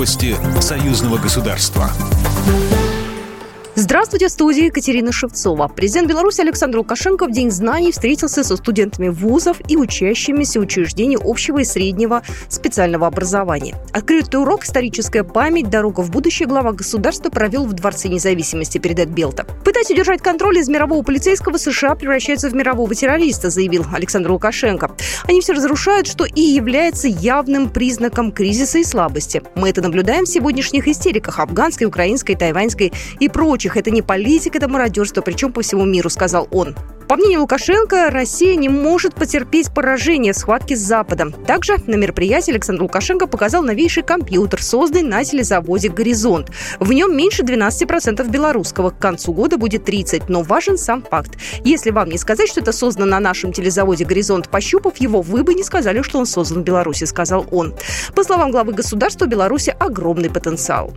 Новости союзного государства. Здравствуйте, в студии Екатерина Шевцова. Президент Беларуси Александр Лукашенко в День знаний встретился со студентами вузов и учащимися учреждений общего и среднего специального образования. Открытый урок «Историческая память. Дорога в будущее» глава государства провел в Дворце независимости, передает Белта. Пытаясь удержать контроль из мирового полицейского, США превращается в мирового террориста, заявил Александр Лукашенко. Они все разрушают, что и является явным признаком кризиса и слабости. Мы это наблюдаем в сегодняшних истериках афганской, украинской, тайваньской и прочих. Это не политика, это мародерство, причем по всему миру, сказал он. По мнению Лукашенко, Россия не может потерпеть поражение в схватке с Западом. Также на мероприятии Александр Лукашенко показал новейший компьютер, созданный на телезаводе «Горизонт». В нем меньше 12% белорусского. К концу года будет 30%, но важен сам факт. Если вам не сказать, что это создано на нашем телезаводе «Горизонт», пощупав его, вы бы не сказали, что он создан в Беларуси, сказал он. По словам главы государства, Беларуси огромный потенциал.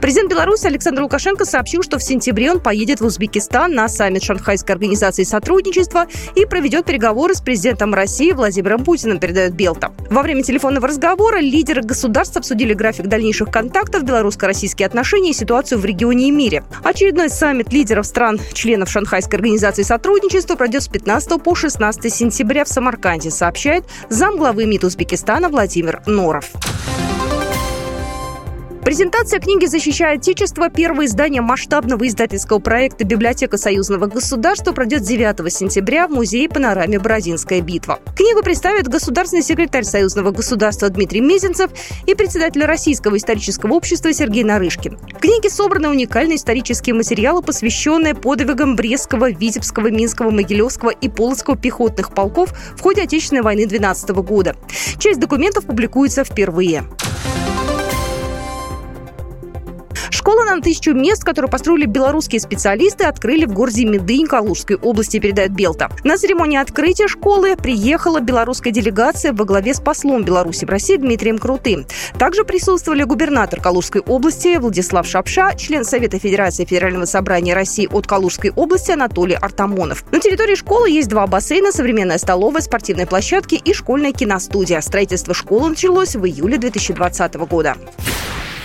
Президент Беларуси Александр Лукашенко сообщил, что в сентябре он поедет в Узбекистан на саммит Шанхайской организации сотрудничества и проведет переговоры с президентом России Владимиром Путиным, передает Белта. Во время телефонного разговора лидеры государств обсудили график дальнейших контактов, белорусско-российские отношения и ситуацию в регионе и мире. Очередной саммит лидеров стран, членов Шанхайской организации сотрудничества пройдет с 15 по 16 сентября в Самарканде, сообщает замглавы МИД Узбекистана Владимир Норов. Презентация книги «Защищая Отечество» первое издание масштабного издательского проекта «Библиотека союзного государства» пройдет 9 сентября в музее панораме «Бородинская битва». Книгу представят государственный секретарь союзного государства Дмитрий Мезенцев и председатель Российского исторического общества Сергей Нарышкин. В книге собраны уникальные исторические материалы, посвященные подвигам Брестского, Витебского, Минского, Могилевского и Полоцкого пехотных полков в ходе Отечественной войны 12 года. Часть документов публикуется впервые. Школа на тысячу мест, которую построили белорусские специалисты, открыли в городе Медынь Калужской области, передает Белта. На церемонии открытия школы приехала белорусская делегация во главе с послом Беларуси в России Дмитрием Крутым. Также присутствовали губернатор Калужской области Владислав Шапша, член Совета Федерации Федерального собрания России от Калужской области Анатолий Артамонов. На территории школы есть два бассейна, современная столовая, спортивные площадки и школьная киностудия. Строительство школы началось в июле 2020 года.